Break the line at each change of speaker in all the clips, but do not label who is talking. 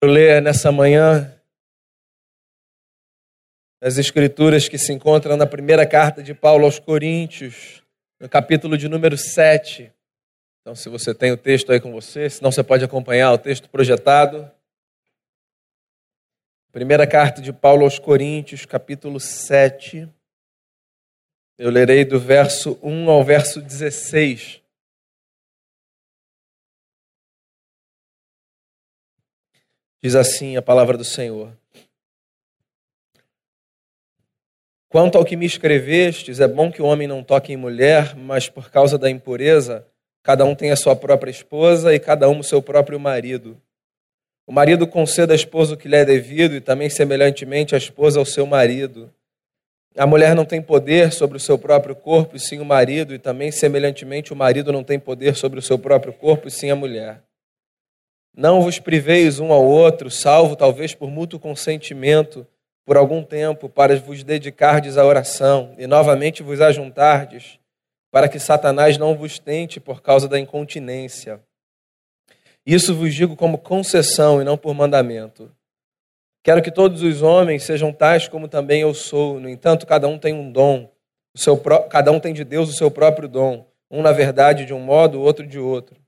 Eu ler nessa manhã as escrituras que se encontram na primeira carta de Paulo aos Coríntios, no capítulo de número 7. Então, se você tem o texto aí com você, senão você pode acompanhar o texto projetado. Primeira carta de Paulo aos Coríntios, capítulo 7. Eu lerei do verso 1 ao verso 16. Diz assim a palavra do Senhor. Quanto ao que me escrevestes, é bom que o homem não toque em mulher, mas por causa da impureza, cada um tem a sua própria esposa e cada um o seu próprio marido. O marido conceda à esposa o que lhe é devido e também, semelhantemente, a esposa ao seu marido. A mulher não tem poder sobre o seu próprio corpo, e sim o marido, e também, semelhantemente, o marido não tem poder sobre o seu próprio corpo, e sim a mulher. Não vos priveis um ao outro, salvo talvez por mútuo consentimento, por algum tempo, para vos dedicardes à oração e novamente vos ajuntardes, para que Satanás não vos tente por causa da incontinência. Isso vos digo como concessão e não por mandamento. Quero que todos os homens sejam tais como também eu sou. No entanto, cada um tem um dom. O seu, cada um tem de Deus o seu próprio dom. Um, na verdade, de um modo, o outro de outro.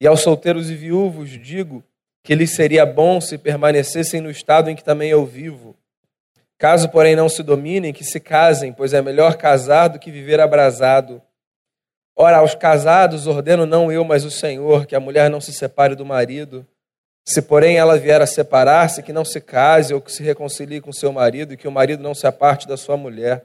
E aos solteiros e viúvos digo que lhes seria bom se permanecessem no estado em que também eu vivo. Caso, porém, não se dominem, que se casem, pois é melhor casar do que viver abrasado. Ora, aos casados ordeno não eu, mas o Senhor, que a mulher não se separe do marido. Se, porém, ela vier a separar-se, que não se case ou que se reconcilie com seu marido, e que o marido não se aparte da sua mulher.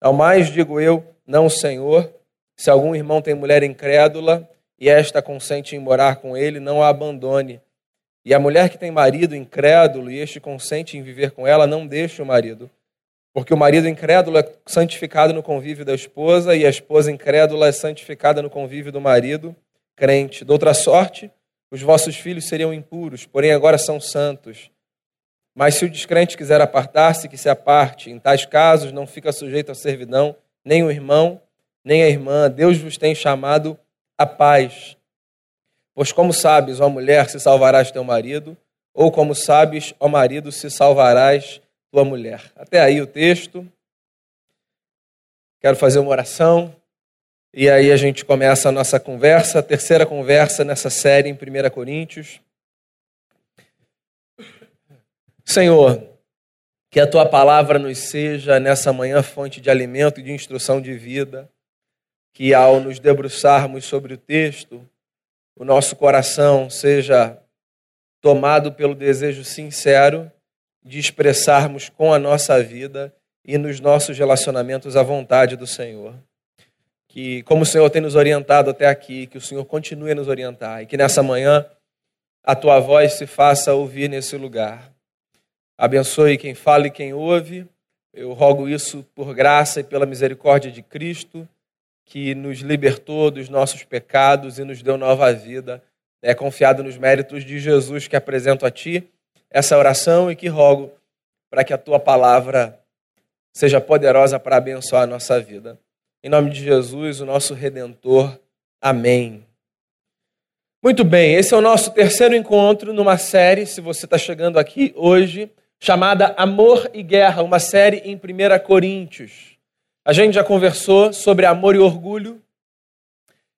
Ao mais digo eu, não o Senhor, se algum irmão tem mulher incrédula, e esta consente em morar com ele, não a abandone. E a mulher que tem marido incrédulo e este consente em viver com ela, não deixe o marido. Porque o marido incrédulo é santificado no convívio da esposa e a esposa incrédula é santificada no convívio do marido crente. De outra sorte, os vossos filhos seriam impuros, porém agora são santos. Mas se o descrente quiser apartar-se, que se aparte. Em tais casos, não fica sujeito à servidão nem o irmão, nem a irmã. Deus vos tem chamado a paz. Pois como sabes, ó mulher, se salvarás teu marido, ou como sabes, ó marido, se salvarás tua mulher. Até aí o texto. Quero fazer uma oração. E aí a gente começa a nossa conversa, a terceira conversa nessa série em 1 Coríntios. Senhor, que a tua palavra nos seja nessa manhã fonte de alimento e de instrução de vida que ao nos debruçarmos sobre o texto, o nosso coração seja tomado pelo desejo sincero de expressarmos com a nossa vida e nos nossos relacionamentos a vontade do Senhor. Que, como o Senhor tem nos orientado até aqui, que o Senhor continue a nos orientar e que nessa manhã a tua voz se faça ouvir nesse lugar. Abençoe quem fala e quem ouve. Eu rogo isso por graça e pela misericórdia de Cristo que nos libertou dos nossos pecados e nos deu nova vida. É confiado nos méritos de Jesus que apresento a Ti essa oração e que rogo para que a Tua palavra seja poderosa para abençoar a nossa vida. Em nome de Jesus, o nosso Redentor. Amém. Muito bem, esse é o nosso terceiro encontro numa série, se você está chegando aqui hoje, chamada Amor e Guerra, uma série em 1 Coríntios. A gente já conversou sobre amor e orgulho.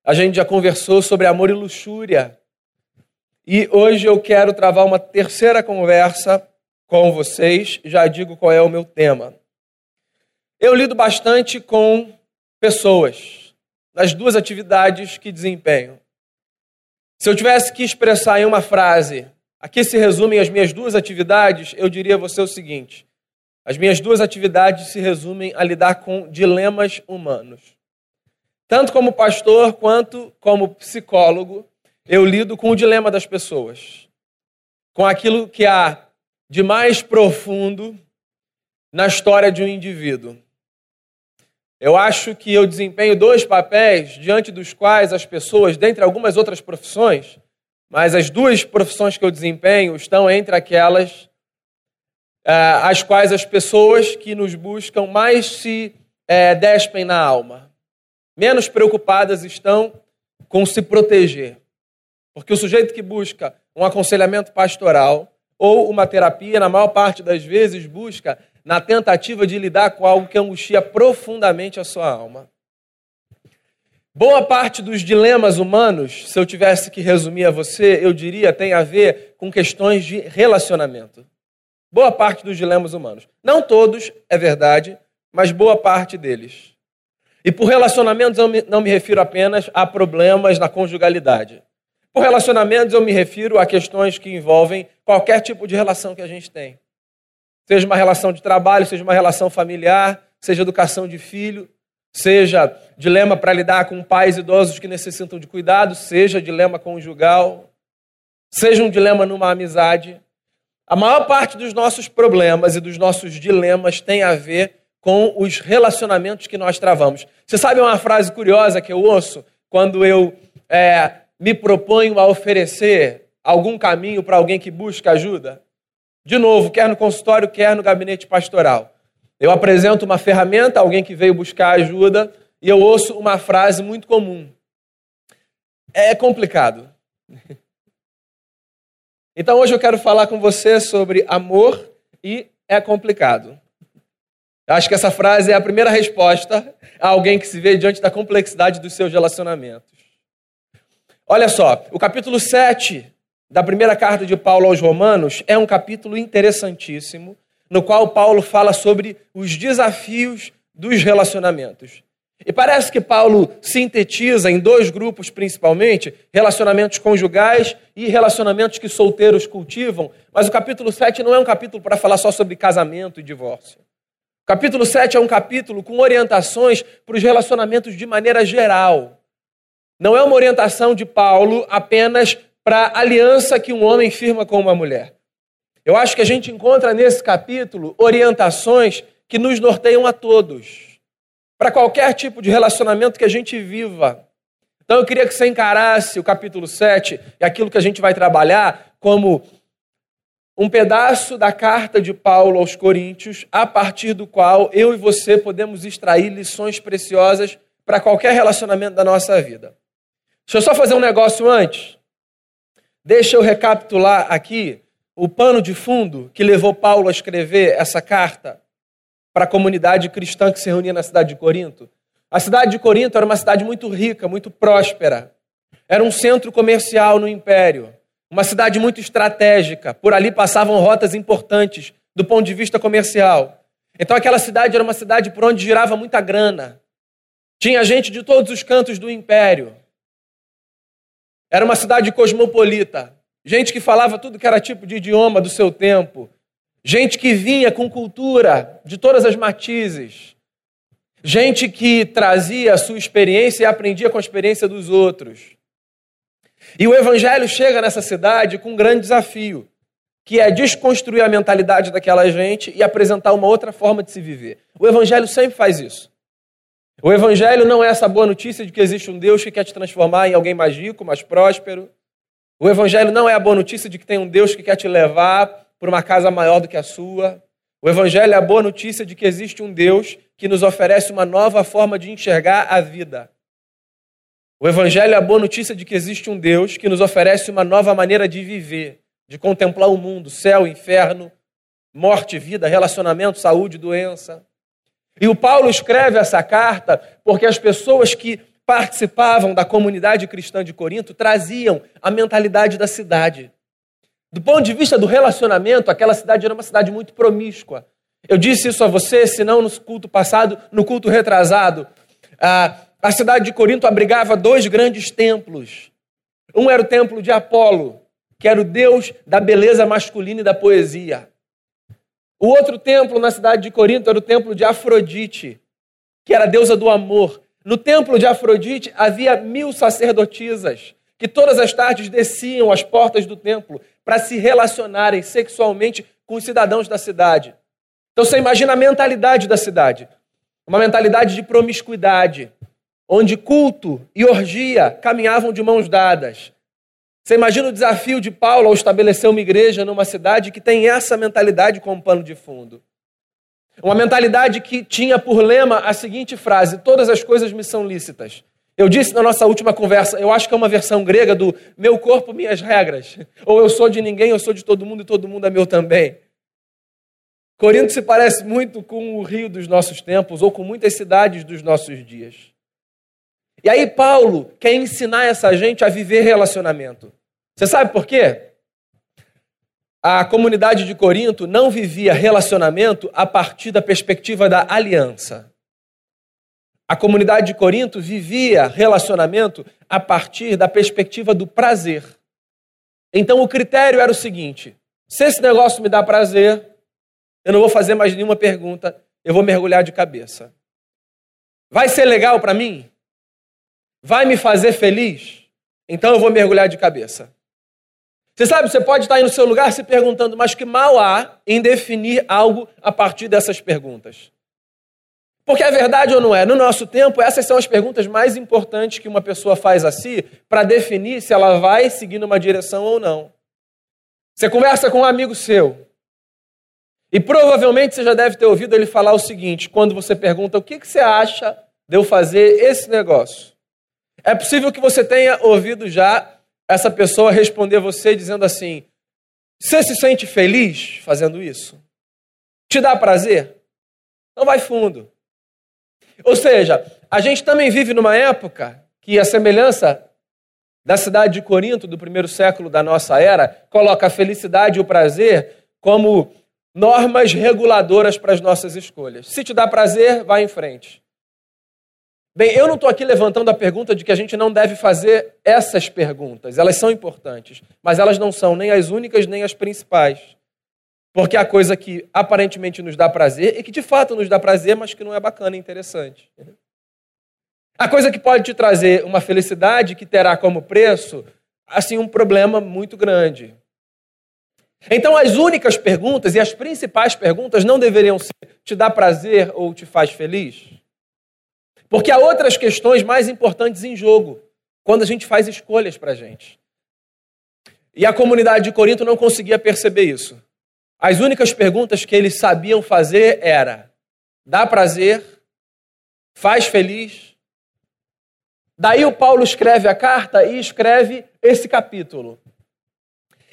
A gente já conversou sobre amor e luxúria. E hoje eu quero travar uma terceira conversa com vocês. Já digo qual é o meu tema. Eu lido bastante com pessoas, nas duas atividades que desempenho. Se eu tivesse que expressar em uma frase, aqui se resumem as minhas duas atividades, eu diria a você o seguinte: as minhas duas atividades se resumem a lidar com dilemas humanos. Tanto como pastor quanto como psicólogo, eu lido com o dilema das pessoas, com aquilo que há de mais profundo na história de um indivíduo. Eu acho que eu desempenho dois papéis diante dos quais as pessoas, dentre algumas outras profissões, mas as duas profissões que eu desempenho estão entre aquelas às quais as pessoas que nos buscam mais se é, despem na alma. Menos preocupadas estão com se proteger. Porque o sujeito que busca um aconselhamento pastoral ou uma terapia, na maior parte das vezes, busca na tentativa de lidar com algo que angustia profundamente a sua alma. Boa parte dos dilemas humanos, se eu tivesse que resumir a você, eu diria tem a ver com questões de relacionamento. Boa parte dos dilemas humanos. Não todos, é verdade, mas boa parte deles. E por relacionamentos eu não me refiro apenas a problemas na conjugalidade. Por relacionamentos eu me refiro a questões que envolvem qualquer tipo de relação que a gente tem. Seja uma relação de trabalho, seja uma relação familiar, seja educação de filho, seja dilema para lidar com pais idosos que necessitam de cuidado, seja dilema conjugal, seja um dilema numa amizade. A maior parte dos nossos problemas e dos nossos dilemas tem a ver com os relacionamentos que nós travamos. Você sabe uma frase curiosa que eu ouço quando eu é, me proponho a oferecer algum caminho para alguém que busca ajuda? De novo, quer no consultório, quer no gabinete pastoral. Eu apresento uma ferramenta, alguém que veio buscar ajuda, e eu ouço uma frase muito comum. É complicado. Então hoje eu quero falar com você sobre amor e é complicado. Acho que essa frase é a primeira resposta a alguém que se vê diante da complexidade dos seus relacionamentos. Olha só, o capítulo 7 da primeira carta de Paulo aos Romanos é um capítulo interessantíssimo, no qual Paulo fala sobre os desafios dos relacionamentos. E parece que Paulo sintetiza em dois grupos principalmente, relacionamentos conjugais e relacionamentos que solteiros cultivam, mas o capítulo 7 não é um capítulo para falar só sobre casamento e divórcio. O capítulo 7 é um capítulo com orientações para os relacionamentos de maneira geral. Não é uma orientação de Paulo apenas para a aliança que um homem firma com uma mulher. Eu acho que a gente encontra nesse capítulo orientações que nos norteiam a todos, para qualquer tipo de relacionamento que a gente viva. Então eu queria que você encarasse o capítulo 7 e aquilo que a gente vai trabalhar como um pedaço da carta de Paulo aos Coríntios, a partir do qual eu e você podemos extrair lições preciosas para qualquer relacionamento da nossa vida. Deixa eu só fazer um negócio antes. Deixa eu recapitular aqui o pano de fundo que levou Paulo a escrever essa carta para a comunidade cristã que se reunia na cidade de Corinto. A cidade de Corinto era uma cidade muito rica, muito próspera. Era um centro comercial no império, uma cidade muito estratégica. Por ali passavam rotas importantes do ponto de vista comercial. Então aquela cidade era uma cidade por onde girava muita grana. Tinha gente de todos os cantos do império. Era uma cidade cosmopolita, gente que falava tudo que era tipo de idioma do seu tempo, gente que vinha com cultura de todas as matizes, gente que trazia a sua experiência e aprendia com a experiência dos outros. E o evangelho chega nessa cidade com um grande desafio, que é desconstruir a mentalidade daquela gente e apresentar uma outra forma de se viver. O evangelho sempre faz isso. O Evangelho não é essa boa notícia de que existe um Deus que quer te transformar em alguém mais rico, mais próspero. O Evangelho não é a boa notícia de que tem um Deus que quer te levar para uma casa maior do que a sua. O Evangelho é a boa notícia de que existe um Deus que nos oferece uma nova forma de enxergar a vida. O Evangelho é a boa notícia de que existe um Deus que nos oferece uma nova maneira de viver, de contemplar o mundo, céu, inferno, morte, vida, relacionamento, saúde, doença. E o Paulo escreve essa carta porque as pessoas que participavam da comunidade cristã de Corinto traziam a mentalidade da cidade. Do ponto de vista do relacionamento, aquela cidade era uma cidade muito promíscua. Eu disse isso a você, se não no culto passado, no culto retrasado. A, a cidade de Corinto abrigava dois grandes templos. Um era o templo de Apolo, que era o deus da beleza masculina e da poesia. O outro templo na cidade de Corinto era o templo de Afrodite, que era a deusa do amor. No templo de Afrodite havia mil sacerdotisas que todas as tardes desciam às portas do templo para se relacionarem sexualmente com os cidadãos da cidade. Então você imagina a mentalidade da cidade. Uma mentalidade de promiscuidade, onde culto e orgia caminhavam de mãos dadas. Você imagina o desafio de Paulo ao estabelecer uma igreja numa cidade que tem essa mentalidade como pano de fundo. Uma mentalidade que tinha por lema a seguinte frase: Todas as coisas me são lícitas. Eu disse na nossa última conversa, eu acho que é uma versão grega do meu corpo, minhas regras. Ou eu sou de ninguém, eu sou de todo mundo e todo mundo é meu também. Corinto se parece muito com o rio dos nossos tempos ou com muitas cidades dos nossos dias. E aí Paulo quer ensinar essa gente a viver relacionamento. Você sabe por quê? A comunidade de Corinto não vivia relacionamento a partir da perspectiva da aliança. A comunidade de Corinto vivia relacionamento a partir da perspectiva do prazer. Então o critério era o seguinte: se esse negócio me dá prazer, eu não vou fazer mais nenhuma pergunta, eu vou mergulhar de cabeça. Vai ser legal para mim? Vai me fazer feliz? Então eu vou mergulhar de cabeça. Você sabe, você pode estar aí no seu lugar se perguntando, mas que mal há em definir algo a partir dessas perguntas? Porque é verdade ou não é? No nosso tempo, essas são as perguntas mais importantes que uma pessoa faz a si para definir se ela vai seguir numa direção ou não. Você conversa com um amigo seu e provavelmente você já deve ter ouvido ele falar o seguinte: quando você pergunta o que, que você acha de eu fazer esse negócio. É possível que você tenha ouvido já essa pessoa responder você dizendo assim: Você se sente feliz fazendo isso? Te dá prazer? Não vai fundo. Ou seja, a gente também vive numa época que a semelhança da cidade de Corinto do primeiro século da nossa era coloca a felicidade e o prazer como normas reguladoras para as nossas escolhas. Se te dá prazer, vá em frente. Bem, eu não estou aqui levantando a pergunta de que a gente não deve fazer essas perguntas. Elas são importantes, mas elas não são nem as únicas nem as principais. Porque a coisa que aparentemente nos dá prazer e que de fato nos dá prazer, mas que não é bacana e interessante. A coisa que pode te trazer uma felicidade que terá como preço, assim, um problema muito grande. Então, as únicas perguntas e as principais perguntas não deveriam ser: te dá prazer ou te faz feliz? Porque há outras questões mais importantes em jogo quando a gente faz escolhas para a gente. E a comunidade de Corinto não conseguia perceber isso. As únicas perguntas que eles sabiam fazer era: dá prazer? Faz feliz? Daí o Paulo escreve a carta e escreve esse capítulo.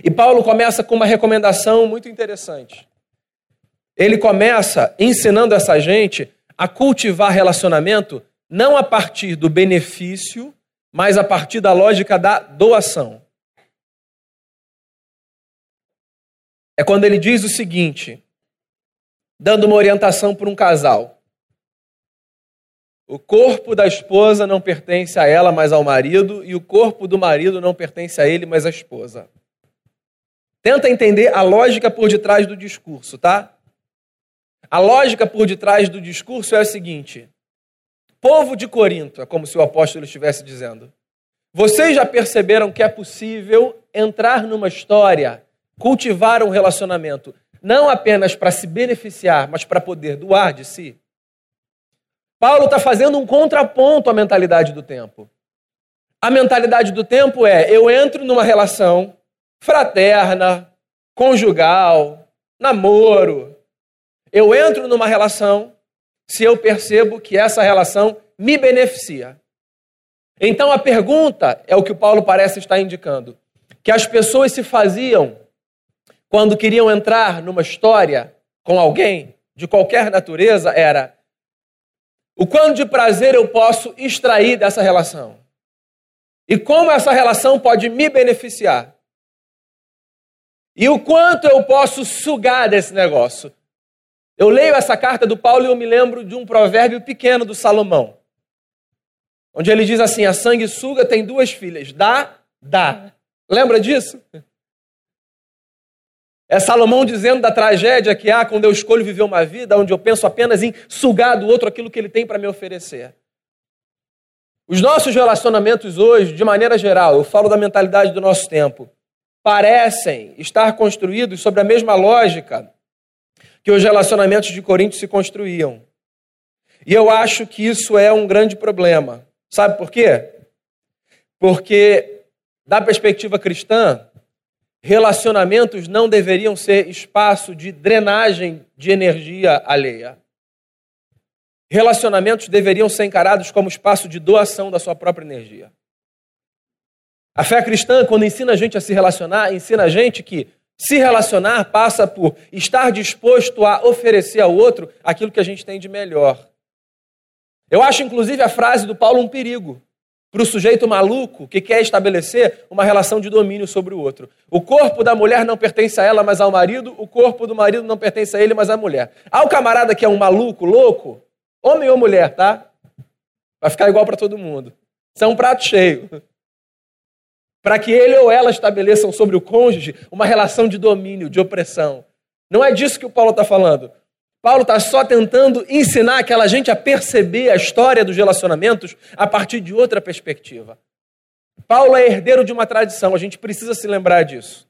E Paulo começa com uma recomendação muito interessante. Ele começa ensinando essa gente a cultivar relacionamento não a partir do benefício, mas a partir da lógica da doação. É quando ele diz o seguinte, dando uma orientação para um casal. O corpo da esposa não pertence a ela, mas ao marido, e o corpo do marido não pertence a ele, mas à esposa. Tenta entender a lógica por detrás do discurso, tá? A lógica por detrás do discurso é a seguinte: Povo de Corinto, é como se o apóstolo estivesse dizendo, vocês já perceberam que é possível entrar numa história, cultivar um relacionamento, não apenas para se beneficiar, mas para poder doar de si? Paulo está fazendo um contraponto à mentalidade do tempo. A mentalidade do tempo é: eu entro numa relação fraterna, conjugal, namoro, eu entro numa relação se eu percebo que essa relação me beneficia. Então a pergunta é o que o Paulo parece estar indicando: que as pessoas se faziam quando queriam entrar numa história com alguém de qualquer natureza era: o quanto de prazer eu posso extrair dessa relação? E como essa relação pode me beneficiar? E o quanto eu posso sugar desse negócio? Eu leio essa carta do Paulo e eu me lembro de um provérbio pequeno do Salomão, onde ele diz assim: a sanguessuga tem duas filhas, dá, dá. Lembra disso? É Salomão dizendo da tragédia que há quando eu escolho viver uma vida onde eu penso apenas em sugar do outro aquilo que ele tem para me oferecer. Os nossos relacionamentos hoje, de maneira geral, eu falo da mentalidade do nosso tempo, parecem estar construídos sobre a mesma lógica que os relacionamentos de Corinto se construíam. E eu acho que isso é um grande problema. Sabe por quê? Porque, da perspectiva cristã, relacionamentos não deveriam ser espaço de drenagem de energia alheia. relacionamentos deveriam ser encarados como espaço de doação da sua própria energia. A fé cristã, quando ensina a gente a se relacionar, ensina a gente que se relacionar passa por estar disposto a oferecer ao outro aquilo que a gente tem de melhor. Eu acho, inclusive, a frase do Paulo um perigo para o sujeito maluco que quer estabelecer uma relação de domínio sobre o outro. O corpo da mulher não pertence a ela, mas ao marido, o corpo do marido não pertence a ele, mas à mulher. Há o camarada que é um maluco, louco, homem ou mulher, tá? Vai ficar igual para todo mundo. Isso é um prato cheio. Para que ele ou ela estabeleçam sobre o cônjuge uma relação de domínio, de opressão. Não é disso que o Paulo está falando. Paulo está só tentando ensinar aquela gente a perceber a história dos relacionamentos a partir de outra perspectiva. Paulo é herdeiro de uma tradição, a gente precisa se lembrar disso.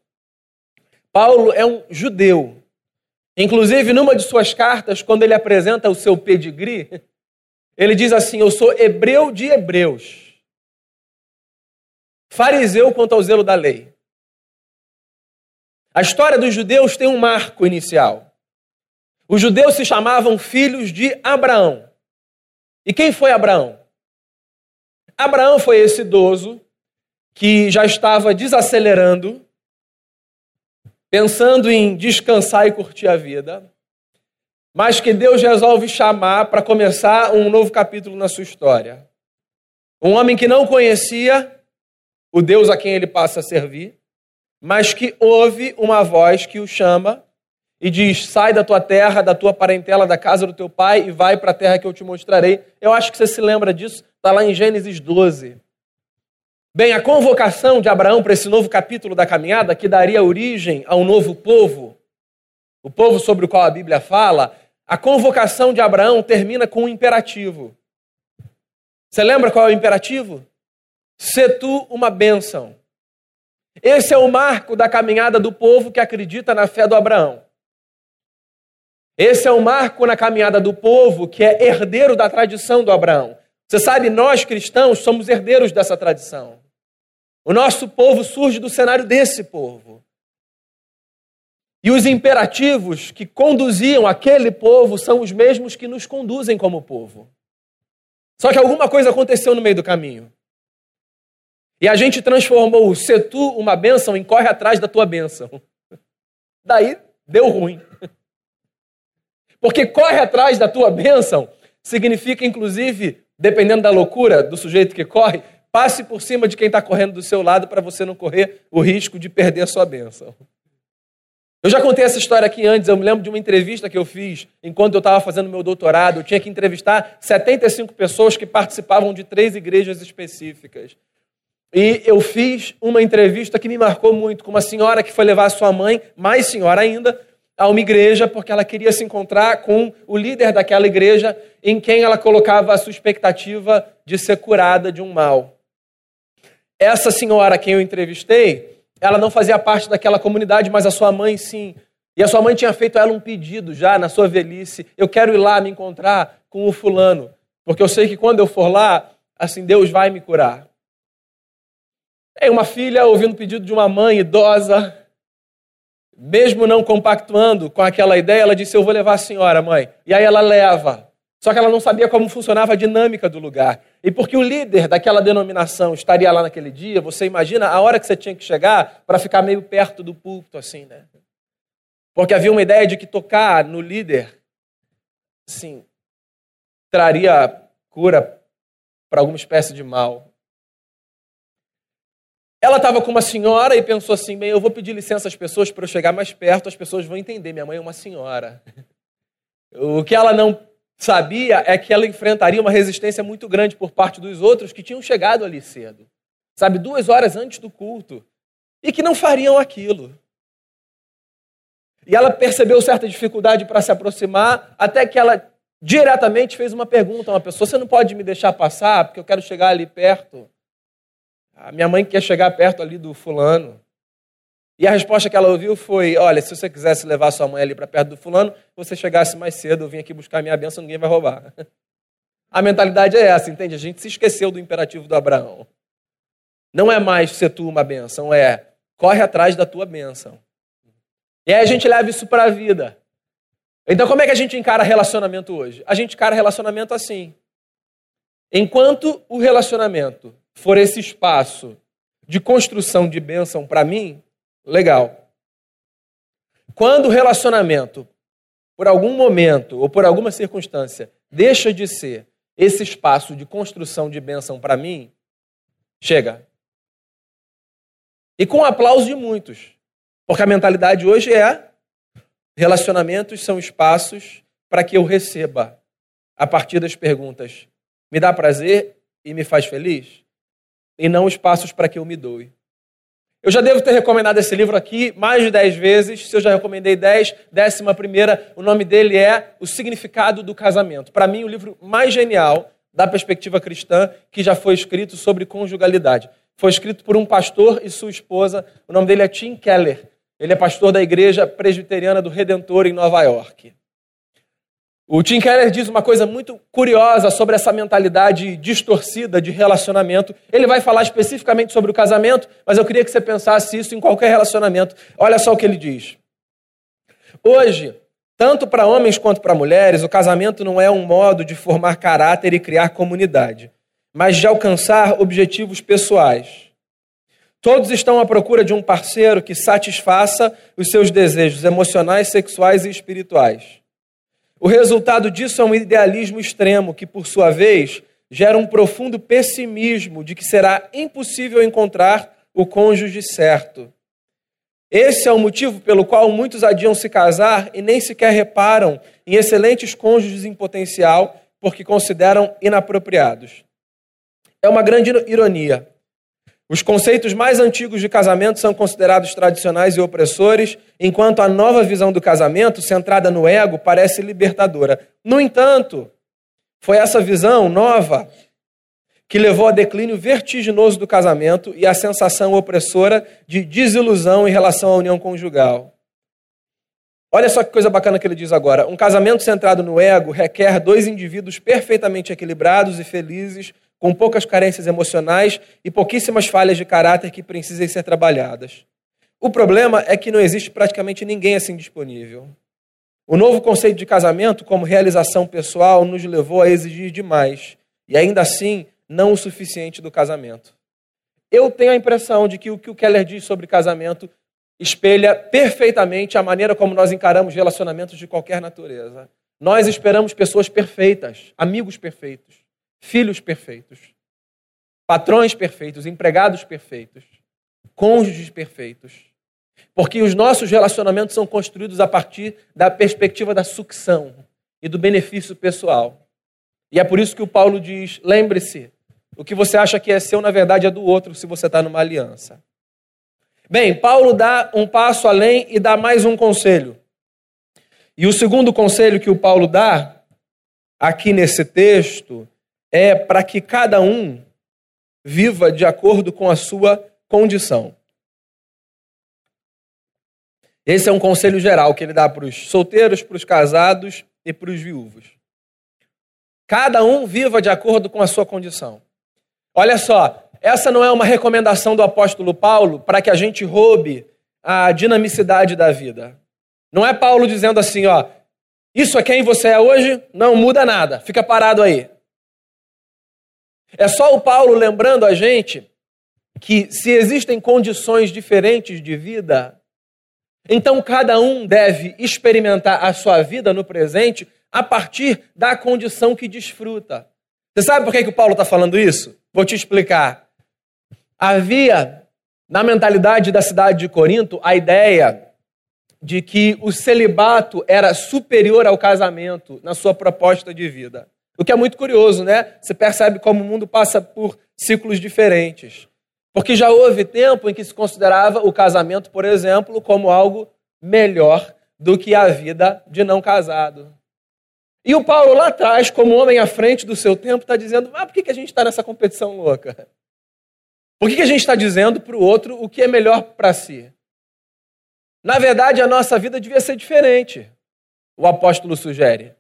Paulo é um judeu. Inclusive, numa de suas cartas, quando ele apresenta o seu pedigree, ele diz assim: Eu sou hebreu de hebreus, fariseu quanto ao zelo da lei. A história dos judeus tem um marco inicial. Os judeus se chamavam filhos de Abraão. E quem foi Abraão? Abraão foi esse idoso que já estava desacelerando, pensando em descansar e curtir a vida, mas que Deus resolve chamar para começar um novo capítulo na sua história. Um homem que não conhecia o Deus a quem ele passa a servir, mas que ouve uma voz que o chama e diz: sai da tua terra, da tua parentela, da casa do teu pai e vai para a terra que eu te mostrarei. Eu acho que você se lembra disso, está lá em Gênesis 12. Bem, a convocação de Abraão para esse novo capítulo da caminhada, que daria origem a um novo povo, o povo sobre o qual a Bíblia fala, a convocação de Abraão termina com um imperativo. Você lembra qual é o imperativo? Se tu uma bênção. Esse é o marco da caminhada do povo que acredita na fé do Abraão. Esse é o marco na caminhada do povo que é herdeiro da tradição do Abraão. Você sabe, nós cristãos somos herdeiros dessa tradição. O nosso povo surge do cenário desse povo. E os imperativos que conduziam aquele povo são os mesmos que nos conduzem como povo. Só que alguma coisa aconteceu no meio do caminho. E a gente transformou o ser tu uma bênção em corre atrás da tua bênção. Daí deu ruim. Porque corre atrás da tua bênção significa, inclusive, dependendo da loucura do sujeito que corre, passe por cima de quem está correndo do seu lado para você não correr o risco de perder a sua bênção. Eu já contei essa história aqui antes, eu me lembro de uma entrevista que eu fiz enquanto eu estava fazendo meu doutorado. Eu tinha que entrevistar 75 pessoas que participavam de três igrejas específicas. E eu fiz uma entrevista que me marcou muito com uma senhora que foi levar sua mãe, mais senhora ainda, a uma igreja porque ela queria se encontrar com o líder daquela igreja em quem ela colocava a sua expectativa de ser curada de um mal. Essa senhora a quem eu entrevistei, ela não fazia parte daquela comunidade, mas a sua mãe sim. E a sua mãe tinha feito a ela um pedido já na sua velhice: eu quero ir lá me encontrar com o fulano, porque eu sei que quando eu for lá, assim Deus vai me curar. É uma filha ouvindo o pedido de uma mãe idosa, mesmo não compactuando com aquela ideia, ela disse: Eu vou levar a senhora, mãe. E aí ela leva. Só que ela não sabia como funcionava a dinâmica do lugar. E porque o líder daquela denominação estaria lá naquele dia, você imagina a hora que você tinha que chegar para ficar meio perto do púlpito, assim, né? Porque havia uma ideia de que tocar no líder, assim, traria cura para alguma espécie de mal. Ela estava com uma senhora e pensou assim: bem, eu vou pedir licença às pessoas para eu chegar mais perto, as pessoas vão entender. Minha mãe é uma senhora. O que ela não sabia é que ela enfrentaria uma resistência muito grande por parte dos outros que tinham chegado ali cedo, sabe, duas horas antes do culto, e que não fariam aquilo. E ela percebeu certa dificuldade para se aproximar, até que ela diretamente fez uma pergunta a uma pessoa: Você não pode me deixar passar, porque eu quero chegar ali perto? A minha mãe quer chegar perto ali do fulano. E a resposta que ela ouviu foi: Olha, se você quisesse levar sua mãe ali para perto do fulano, você chegasse mais cedo, eu vim aqui buscar minha bênção, ninguém vai roubar. A mentalidade é essa, entende? A gente se esqueceu do imperativo do Abraão. Não é mais ser tu uma bênção, é corre atrás da tua bênção. E aí a gente leva isso para a vida. Então, como é que a gente encara relacionamento hoje? A gente encara relacionamento assim. Enquanto o relacionamento for esse espaço de construção de bênção para mim, legal. Quando o relacionamento, por algum momento ou por alguma circunstância, deixa de ser esse espaço de construção de bênção para mim, chega. E com aplauso de muitos. Porque a mentalidade hoje é: relacionamentos são espaços para que eu receba, a partir das perguntas, me dá prazer e me faz feliz? E não espaços para que eu me doe. Eu já devo ter recomendado esse livro aqui mais de dez vezes. Se eu já recomendei dez, décima primeira, o nome dele é O Significado do Casamento. Para mim, o livro mais genial da perspectiva cristã que já foi escrito sobre conjugalidade. Foi escrito por um pastor e sua esposa. O nome dele é Tim Keller. Ele é pastor da Igreja Presbiteriana do Redentor em Nova York. O Tim Keller diz uma coisa muito curiosa sobre essa mentalidade distorcida de relacionamento. Ele vai falar especificamente sobre o casamento, mas eu queria que você pensasse isso em qualquer relacionamento. Olha só o que ele diz. Hoje, tanto para homens quanto para mulheres, o casamento não é um modo de formar caráter e criar comunidade, mas de alcançar objetivos pessoais. Todos estão à procura de um parceiro que satisfaça os seus desejos emocionais, sexuais e espirituais. O resultado disso é um idealismo extremo que, por sua vez, gera um profundo pessimismo de que será impossível encontrar o cônjuge certo. Esse é o motivo pelo qual muitos adiam se casar e nem sequer reparam em excelentes cônjuges em potencial porque consideram inapropriados. É uma grande ironia. Os conceitos mais antigos de casamento são considerados tradicionais e opressores, enquanto a nova visão do casamento, centrada no ego, parece libertadora. No entanto, foi essa visão nova que levou ao declínio vertiginoso do casamento e à sensação opressora de desilusão em relação à união conjugal. Olha só que coisa bacana que ele diz agora. Um casamento centrado no ego requer dois indivíduos perfeitamente equilibrados e felizes com poucas carências emocionais e pouquíssimas falhas de caráter que precisem ser trabalhadas. O problema é que não existe praticamente ninguém assim disponível. O novo conceito de casamento, como realização pessoal, nos levou a exigir demais e ainda assim não o suficiente do casamento. Eu tenho a impressão de que o que o Keller diz sobre casamento espelha perfeitamente a maneira como nós encaramos relacionamentos de qualquer natureza. Nós esperamos pessoas perfeitas, amigos perfeitos filhos perfeitos, patrões perfeitos, empregados perfeitos, cônjuges perfeitos. Porque os nossos relacionamentos são construídos a partir da perspectiva da sucção e do benefício pessoal. E é por isso que o Paulo diz: lembre-se, o que você acha que é seu, na verdade, é do outro se você está numa aliança. Bem, Paulo dá um passo além e dá mais um conselho. E o segundo conselho que o Paulo dá, aqui nesse texto, é para que cada um viva de acordo com a sua condição. Esse é um conselho geral que ele dá para os solteiros, para os casados e para os viúvos. Cada um viva de acordo com a sua condição. Olha só, essa não é uma recomendação do apóstolo Paulo para que a gente roube a dinamicidade da vida. Não é Paulo dizendo assim, ó, isso é quem você é hoje, não muda nada, fica parado aí. É só o Paulo lembrando a gente que se existem condições diferentes de vida, então cada um deve experimentar a sua vida no presente a partir da condição que desfruta. Você sabe por que, que o Paulo está falando isso? Vou te explicar. Havia na mentalidade da cidade de Corinto a ideia de que o celibato era superior ao casamento na sua proposta de vida. O que é muito curioso, né? Você percebe como o mundo passa por ciclos diferentes. Porque já houve tempo em que se considerava o casamento, por exemplo, como algo melhor do que a vida de não casado. E o Paulo lá atrás, como homem à frente do seu tempo, está dizendo: ah, por que, que a gente está nessa competição louca? Por que, que a gente está dizendo para o outro o que é melhor para si? Na verdade, a nossa vida devia ser diferente, o apóstolo sugere.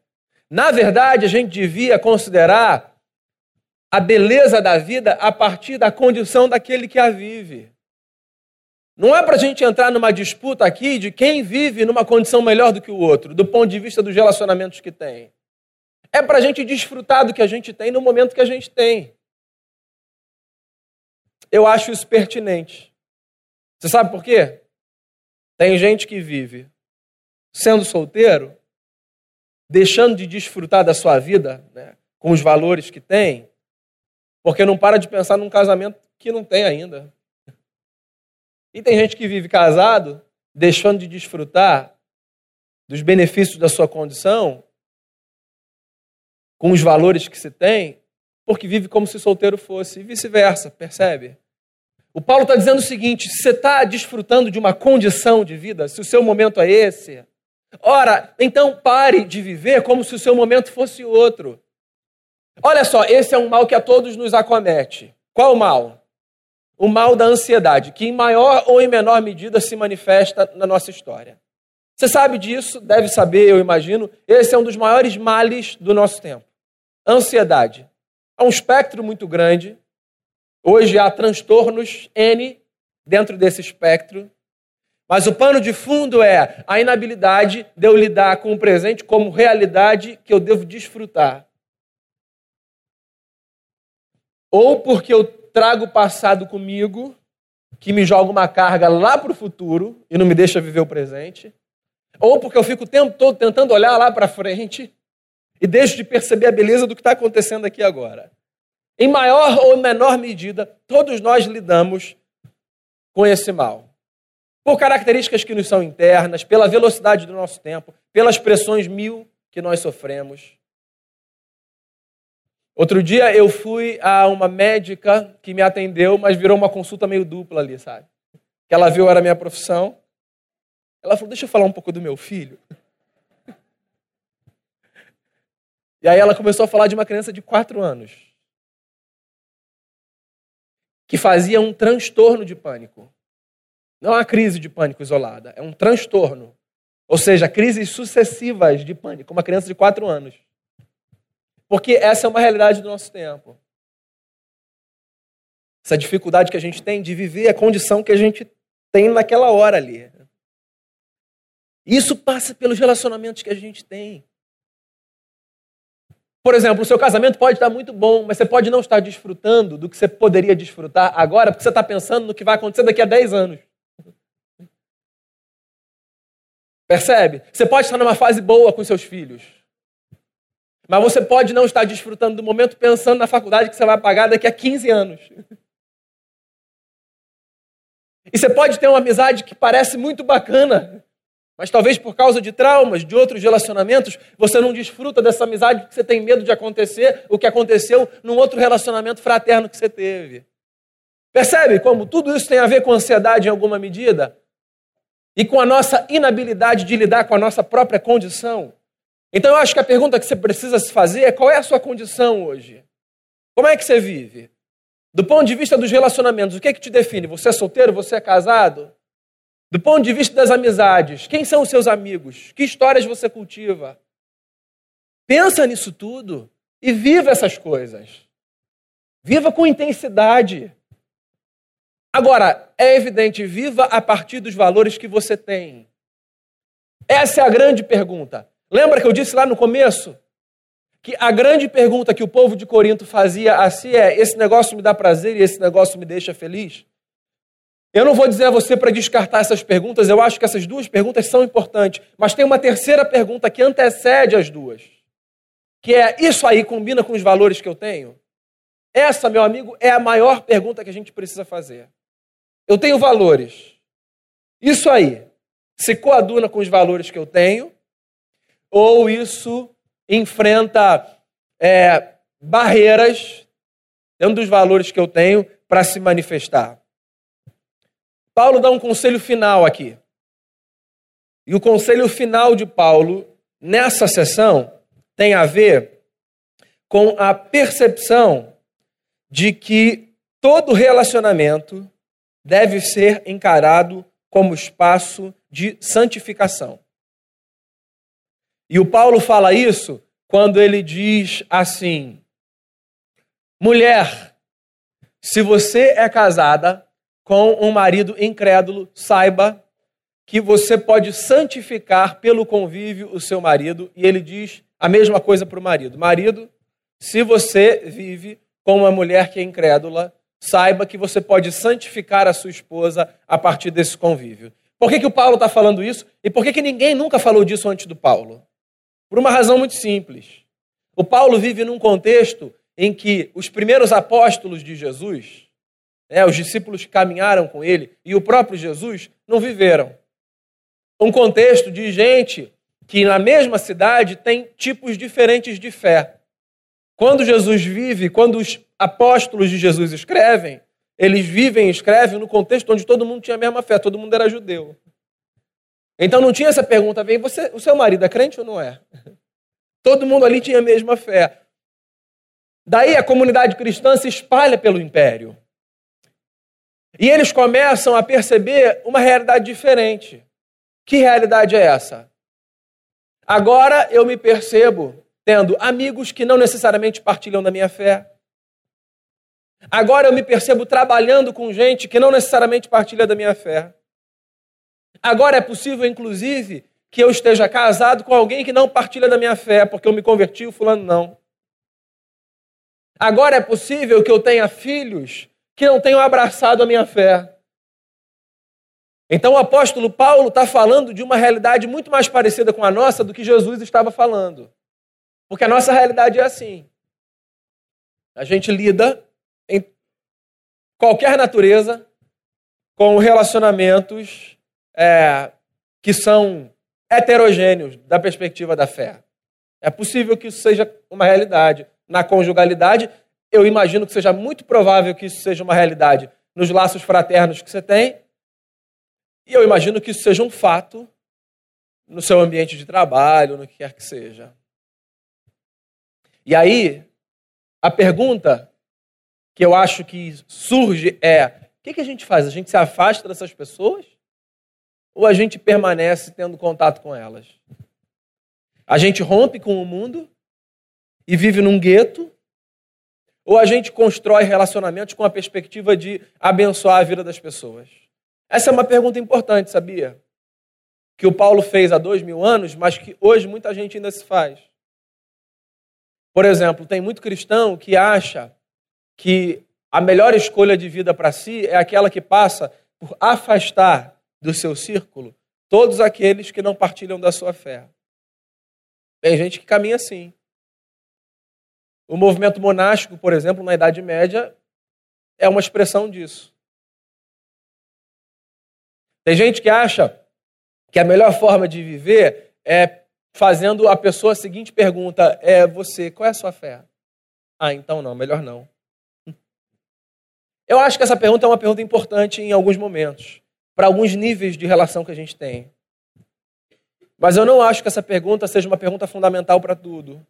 Na verdade, a gente devia considerar a beleza da vida a partir da condição daquele que a vive. Não é para a gente entrar numa disputa aqui de quem vive numa condição melhor do que o outro, do ponto de vista dos relacionamentos que tem. É para a gente desfrutar do que a gente tem no momento que a gente tem. Eu acho isso pertinente. Você sabe por quê? Tem gente que vive sendo solteiro, deixando de desfrutar da sua vida né, com os valores que tem, porque não para de pensar num casamento que não tem ainda. E tem gente que vive casado, deixando de desfrutar dos benefícios da sua condição, com os valores que se tem, porque vive como se solteiro fosse, e vice-versa, percebe? O Paulo está dizendo o seguinte: se você está desfrutando de uma condição de vida, se o seu momento é esse, ora, então pare de viver como se o seu momento fosse outro. Olha só, esse é um mal que a todos nos acomete. Qual o mal? o mal da ansiedade, que em maior ou em menor medida se manifesta na nossa história. Você sabe disso, deve saber, eu imagino. Esse é um dos maiores males do nosso tempo. Ansiedade. É um espectro muito grande. Hoje há transtornos N dentro desse espectro. Mas o pano de fundo é a inabilidade de eu lidar com o presente como realidade que eu devo desfrutar. Ou porque eu trago o passado comigo, que me joga uma carga lá para o futuro e não me deixa viver o presente, ou porque eu fico o tempo todo tentando olhar lá para frente e deixo de perceber a beleza do que está acontecendo aqui agora. Em maior ou menor medida, todos nós lidamos com esse mal. Por características que nos são internas, pela velocidade do nosso tempo, pelas pressões mil que nós sofremos. Outro dia eu fui a uma médica que me atendeu, mas virou uma consulta meio dupla ali, sabe? Que ela viu era minha profissão. Ela falou: Deixa eu falar um pouco do meu filho. E aí ela começou a falar de uma criança de quatro anos que fazia um transtorno de pânico. Não é uma crise de pânico isolada, é um transtorno. Ou seja, crises sucessivas de pânico. Uma criança de quatro anos. Porque essa é uma realidade do nosso tempo. Essa dificuldade que a gente tem de viver a condição que a gente tem naquela hora ali. Isso passa pelos relacionamentos que a gente tem. Por exemplo, o seu casamento pode estar muito bom, mas você pode não estar desfrutando do que você poderia desfrutar agora, porque você está pensando no que vai acontecer daqui a 10 anos. Percebe? Você pode estar numa fase boa com seus filhos. Mas você pode não estar desfrutando do momento pensando na faculdade que você vai pagar daqui a 15 anos. E você pode ter uma amizade que parece muito bacana, mas talvez por causa de traumas, de outros relacionamentos, você não desfruta dessa amizade porque você tem medo de acontecer o que aconteceu num outro relacionamento fraterno que você teve. Percebe como tudo isso tem a ver com ansiedade em alguma medida? E com a nossa inabilidade de lidar com a nossa própria condição? Então eu acho que a pergunta que você precisa se fazer é qual é a sua condição hoje? Como é que você vive? Do ponto de vista dos relacionamentos, o que é que te define? Você é solteiro? Você é casado? Do ponto de vista das amizades, quem são os seus amigos? Que histórias você cultiva? Pensa nisso tudo e viva essas coisas. Viva com intensidade. Agora, é evidente, viva a partir dos valores que você tem. Essa é a grande pergunta. Lembra que eu disse lá no começo que a grande pergunta que o povo de Corinto fazia a si é: esse negócio me dá prazer e esse negócio me deixa feliz? Eu não vou dizer a você para descartar essas perguntas, eu acho que essas duas perguntas são importantes, mas tem uma terceira pergunta que antecede as duas, que é: isso aí combina com os valores que eu tenho? Essa, meu amigo, é a maior pergunta que a gente precisa fazer. Eu tenho valores. Isso aí se coaduna com os valores que eu tenho? ou isso enfrenta é, barreiras dentro dos valores que eu tenho para se manifestar. Paulo dá um conselho final aqui. E o conselho final de Paulo nessa sessão tem a ver com a percepção de que todo relacionamento deve ser encarado como espaço de santificação. E o Paulo fala isso quando ele diz assim: mulher, se você é casada, com um marido incrédulo, saiba que você pode santificar pelo convívio o seu marido, e ele diz a mesma coisa para o marido: Marido, se você vive com uma mulher que é incrédula, saiba que você pode santificar a sua esposa a partir desse convívio. Por que, que o Paulo está falando isso? E por que, que ninguém nunca falou disso antes do Paulo? Por uma razão muito simples. O Paulo vive num contexto em que os primeiros apóstolos de Jesus, né, os discípulos que caminharam com ele, e o próprio Jesus, não viveram. Um contexto de gente que na mesma cidade tem tipos diferentes de fé. Quando Jesus vive, quando os apóstolos de Jesus escrevem, eles vivem e escrevem no contexto onde todo mundo tinha a mesma fé, todo mundo era judeu. Então não tinha essa pergunta, vem, você, o seu marido é crente ou não é? Todo mundo ali tinha a mesma fé. Daí a comunidade cristã se espalha pelo império. E eles começam a perceber uma realidade diferente. Que realidade é essa? Agora eu me percebo tendo amigos que não necessariamente partilham da minha fé. Agora eu me percebo trabalhando com gente que não necessariamente partilha da minha fé. Agora é possível, inclusive, que eu esteja casado com alguém que não partilha da minha fé, porque eu me converti, o fulano não. Agora é possível que eu tenha filhos que não tenham abraçado a minha fé. Então o apóstolo Paulo está falando de uma realidade muito mais parecida com a nossa do que Jesus estava falando. Porque a nossa realidade é assim. A gente lida qualquer natureza com relacionamentos é, que são heterogêneos da perspectiva da fé. É possível que isso seja uma realidade. Na conjugalidade, eu imagino que seja muito provável que isso seja uma realidade nos laços fraternos que você tem. E eu imagino que isso seja um fato no seu ambiente de trabalho, no que quer que seja. E aí, a pergunta que eu acho que surge é: o que, que a gente faz? A gente se afasta dessas pessoas? Ou a gente permanece tendo contato com elas? A gente rompe com o mundo e vive num gueto? Ou a gente constrói relacionamentos com a perspectiva de abençoar a vida das pessoas? Essa é uma pergunta importante, sabia? Que o Paulo fez há dois mil anos, mas que hoje muita gente ainda se faz. Por exemplo, tem muito cristão que acha que a melhor escolha de vida para si é aquela que passa por afastar do seu círculo todos aqueles que não partilham da sua fé. Tem gente que caminha assim. O movimento monástico, por exemplo, na Idade Média, é uma expressão disso. Tem gente que acha que a melhor forma de viver é fazendo a pessoa a seguinte pergunta: é você, qual é a sua fé? Ah, então não, melhor não. Eu acho que essa pergunta é uma pergunta importante em alguns momentos, para alguns níveis de relação que a gente tem. Mas eu não acho que essa pergunta seja uma pergunta fundamental para tudo.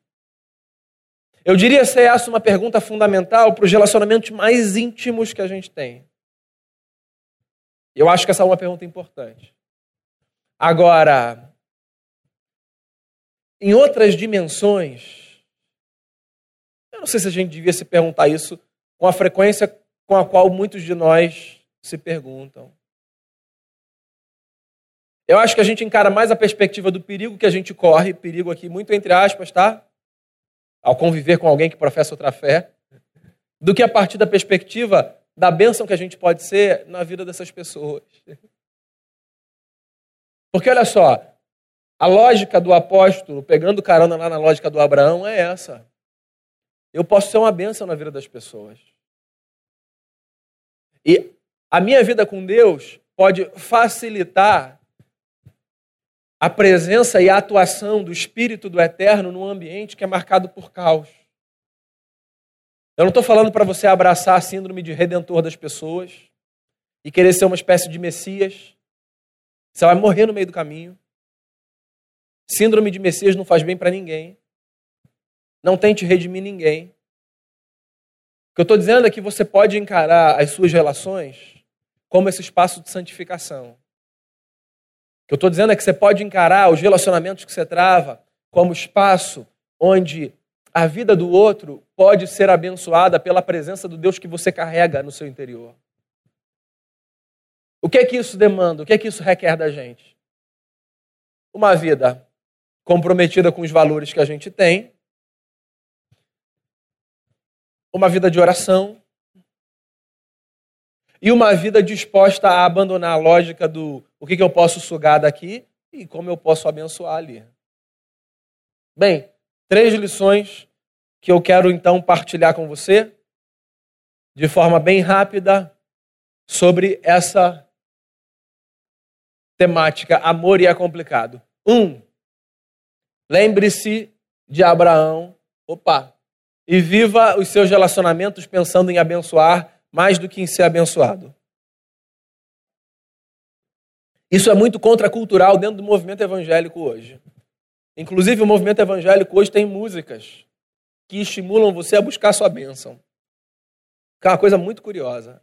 Eu diria ser essa uma pergunta fundamental para os relacionamentos mais íntimos que a gente tem. Eu acho que essa é uma pergunta importante. Agora, em outras dimensões, eu não sei se a gente devia se perguntar isso com a frequência com a qual muitos de nós se perguntam. Eu acho que a gente encara mais a perspectiva do perigo que a gente corre, perigo aqui muito entre aspas, tá? Ao conviver com alguém que professa outra fé, do que a partir da perspectiva da bênção que a gente pode ser na vida dessas pessoas. Porque olha só, a lógica do apóstolo, pegando carona lá na lógica do Abraão, é essa. Eu posso ser uma bênção na vida das pessoas. E a minha vida com Deus pode facilitar a presença e a atuação do Espírito do Eterno num ambiente que é marcado por caos. Eu não estou falando para você abraçar a síndrome de redentor das pessoas e querer ser uma espécie de Messias. Você vai morrer no meio do caminho. Síndrome de Messias não faz bem para ninguém. Não tente redimir ninguém. O que eu estou dizendo é que você pode encarar as suas relações como esse espaço de santificação. O que eu estou dizendo é que você pode encarar os relacionamentos que você trava como espaço onde a vida do outro pode ser abençoada pela presença do Deus que você carrega no seu interior. O que é que isso demanda? O que é que isso requer da gente? Uma vida comprometida com os valores que a gente tem, uma vida de oração e uma vida disposta a abandonar a lógica do o que, que eu posso sugar daqui e como eu posso abençoar ali. Bem, três lições que eu quero então partilhar com você de forma bem rápida sobre essa temática amor e é complicado. Um, lembre-se de Abraão, opa, e viva os seus relacionamentos pensando em abençoar mais do que em ser abençoado. Isso é muito contracultural dentro do movimento evangélico hoje. Inclusive, o movimento evangélico hoje tem músicas que estimulam você a buscar sua bênção. Que é uma coisa muito curiosa.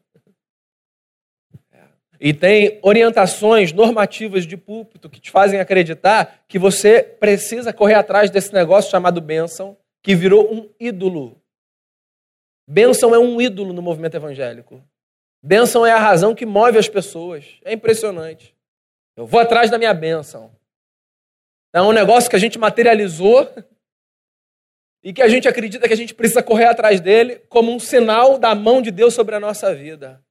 E tem orientações normativas de púlpito que te fazem acreditar que você precisa correr atrás desse negócio chamado bênção, que virou um ídolo. Bênção é um ídolo no movimento evangélico. Bênção é a razão que move as pessoas. É impressionante. Eu vou atrás da minha bênção. É um negócio que a gente materializou e que a gente acredita que a gente precisa correr atrás dele como um sinal da mão de Deus sobre a nossa vida.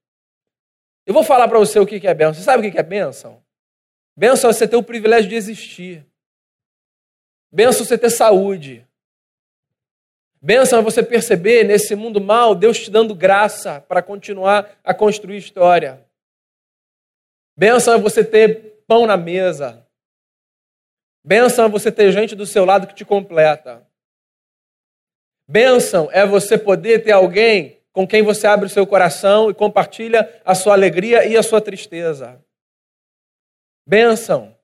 Eu vou falar para você o que é bênção. Você sabe o que é bênção? Bênção é você ter o privilégio de existir. Bênção é você ter saúde. Bênção é você perceber nesse mundo mal Deus te dando graça para continuar a construir história. Bênção é você ter pão na mesa. Bênção é você ter gente do seu lado que te completa. Bênção é você poder ter alguém com quem você abre o seu coração e compartilha a sua alegria e a sua tristeza. Bênção.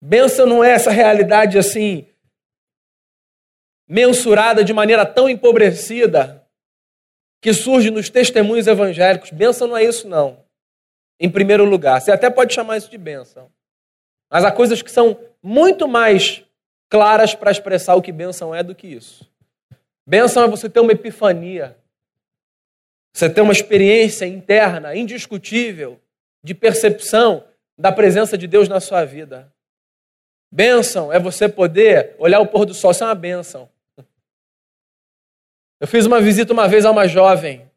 Bênção não é essa realidade assim, mensurada de maneira tão empobrecida, que surge nos testemunhos evangélicos. Bênção não é isso, não. Em primeiro lugar, você até pode chamar isso de bênção. Mas há coisas que são muito mais claras para expressar o que bênção é do que isso. Bênção é você ter uma epifania. Você ter uma experiência interna, indiscutível, de percepção da presença de Deus na sua vida. Bênção é você poder olhar o pôr do sol. Isso é uma bênção. Eu fiz uma visita uma vez a uma jovem,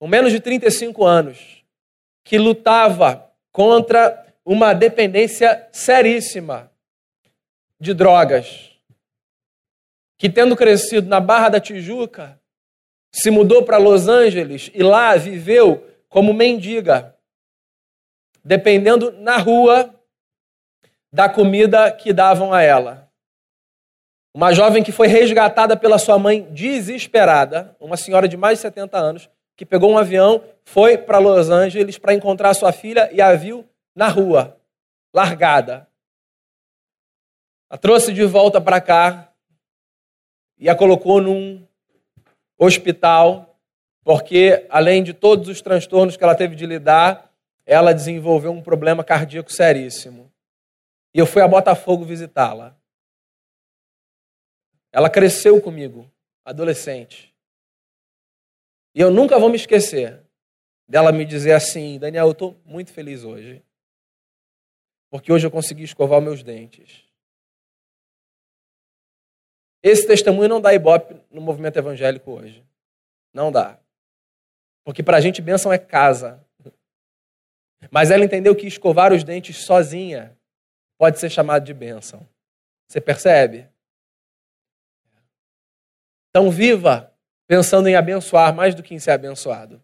com menos de 35 anos, que lutava contra uma dependência seríssima de drogas que, tendo crescido na Barra da Tijuca, se mudou para Los Angeles e lá viveu como mendiga, dependendo na rua da comida que davam a ela. Uma jovem que foi resgatada pela sua mãe desesperada, uma senhora de mais de 70 anos, que pegou um avião, foi para Los Angeles para encontrar sua filha e a viu na rua, largada. A trouxe de volta para cá, e a colocou num hospital, porque além de todos os transtornos que ela teve de lidar, ela desenvolveu um problema cardíaco seríssimo. E eu fui a Botafogo visitá-la. Ela cresceu comigo, adolescente. E eu nunca vou me esquecer dela me dizer assim: Daniel, eu estou muito feliz hoje. Porque hoje eu consegui escovar meus dentes. Esse testemunho não dá ibope no movimento evangélico hoje. Não dá. Porque para a gente bênção é casa. Mas ela entendeu que escovar os dentes sozinha pode ser chamado de bênção. Você percebe? Então viva pensando em abençoar mais do que em ser abençoado.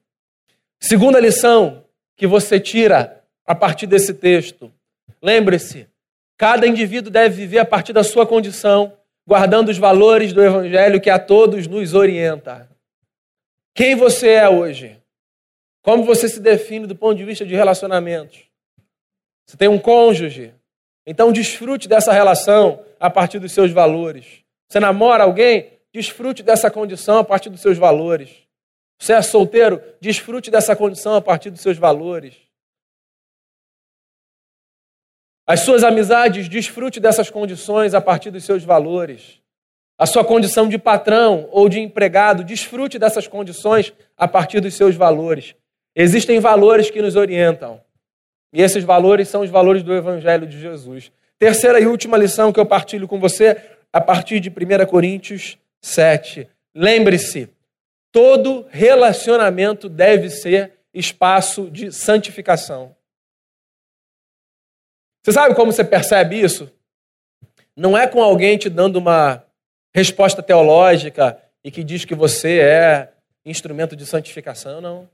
Segunda lição que você tira a partir desse texto. Lembre-se, cada indivíduo deve viver a partir da sua condição guardando os valores do Evangelho que a todos nos orienta. Quem você é hoje? Como você se define do ponto de vista de relacionamentos? Você tem um cônjuge? Então desfrute dessa relação a partir dos seus valores. Você namora alguém? Desfrute dessa condição a partir dos seus valores. Você é solteiro? Desfrute dessa condição a partir dos seus valores. As suas amizades, desfrute dessas condições a partir dos seus valores. A sua condição de patrão ou de empregado, desfrute dessas condições a partir dos seus valores. Existem valores que nos orientam. E esses valores são os valores do Evangelho de Jesus. Terceira e última lição que eu partilho com você, a partir de 1 Coríntios 7. Lembre-se, todo relacionamento deve ser espaço de santificação. Você sabe como você percebe isso? Não é com alguém te dando uma resposta teológica e que diz que você é instrumento de santificação, não.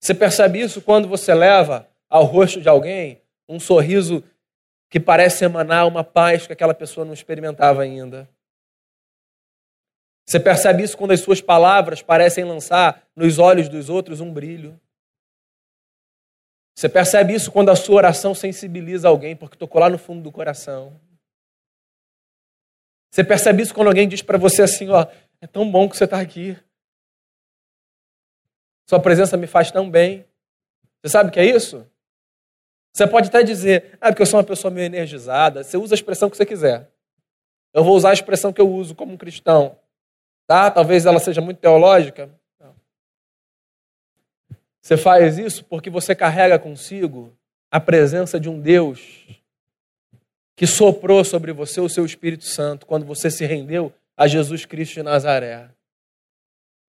Você percebe isso quando você leva ao rosto de alguém um sorriso que parece emanar uma paz que aquela pessoa não experimentava ainda. Você percebe isso quando as suas palavras parecem lançar nos olhos dos outros um brilho. Você percebe isso quando a sua oração sensibiliza alguém, porque tocou lá no fundo do coração. Você percebe isso quando alguém diz para você assim: ó, é tão bom que você está aqui. Sua presença me faz tão bem. Você sabe o que é isso? Você pode até dizer, ah, porque eu sou uma pessoa meio energizada. Você usa a expressão que você quiser. Eu vou usar a expressão que eu uso como um cristão. Tá? Talvez ela seja muito teológica. Não. Você faz isso porque você carrega consigo a presença de um Deus que soprou sobre você o seu Espírito Santo quando você se rendeu a Jesus Cristo de Nazaré.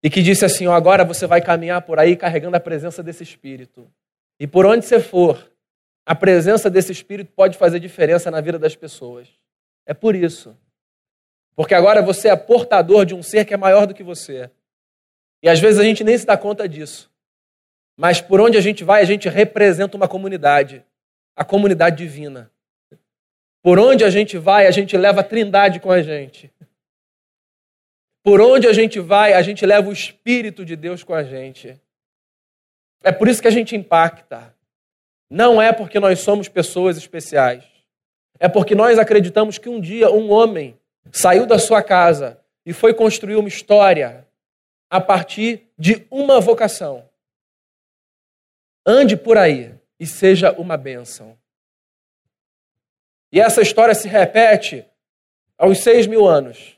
E que disse assim: ó, agora você vai caminhar por aí carregando a presença desse Espírito. E por onde você for, a presença desse Espírito pode fazer diferença na vida das pessoas. É por isso. Porque agora você é portador de um ser que é maior do que você. E às vezes a gente nem se dá conta disso. Mas por onde a gente vai, a gente representa uma comunidade a comunidade divina. Por onde a gente vai, a gente leva a trindade com a gente. Por onde a gente vai, a gente leva o Espírito de Deus com a gente. É por isso que a gente impacta. Não é porque nós somos pessoas especiais. É porque nós acreditamos que um dia um homem saiu da sua casa e foi construir uma história a partir de uma vocação. Ande por aí e seja uma bênção. E essa história se repete aos seis mil anos,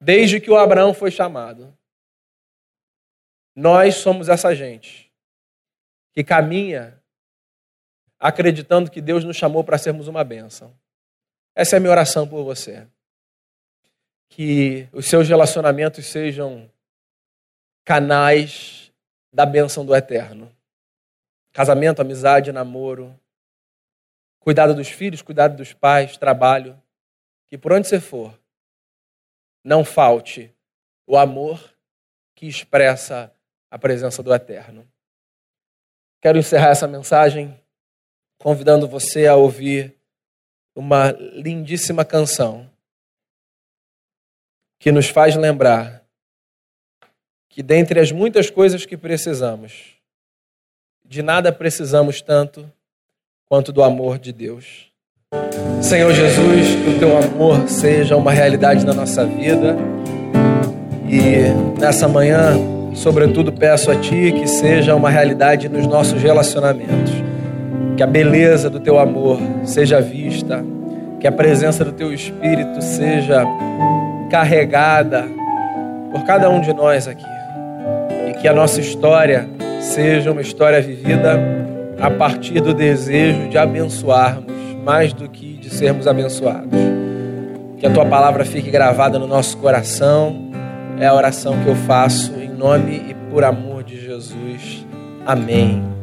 desde que o Abraão foi chamado. Nós somos essa gente que caminha acreditando que Deus nos chamou para sermos uma bênção. Essa é a minha oração por você. Que os seus relacionamentos sejam canais da bênção do eterno. Casamento, amizade, namoro, cuidado dos filhos, cuidado dos pais, trabalho, que por onde você for, não falte o amor que expressa a presença do Eterno. Quero encerrar essa mensagem convidando você a ouvir uma lindíssima canção que nos faz lembrar que, dentre as muitas coisas que precisamos, de nada precisamos tanto quanto do amor de Deus. Senhor Jesus, que o teu amor seja uma realidade na nossa vida e nessa manhã, sobretudo, peço a Ti que seja uma realidade nos nossos relacionamentos. Que a beleza do teu amor seja vista, que a presença do teu Espírito seja carregada por cada um de nós aqui e que a nossa história seja uma história vivida a partir do desejo de abençoarmos mais do que de sermos abençoados. Que a tua palavra fique gravada no nosso coração. É a oração que eu faço em nome e por amor de Jesus. Amém.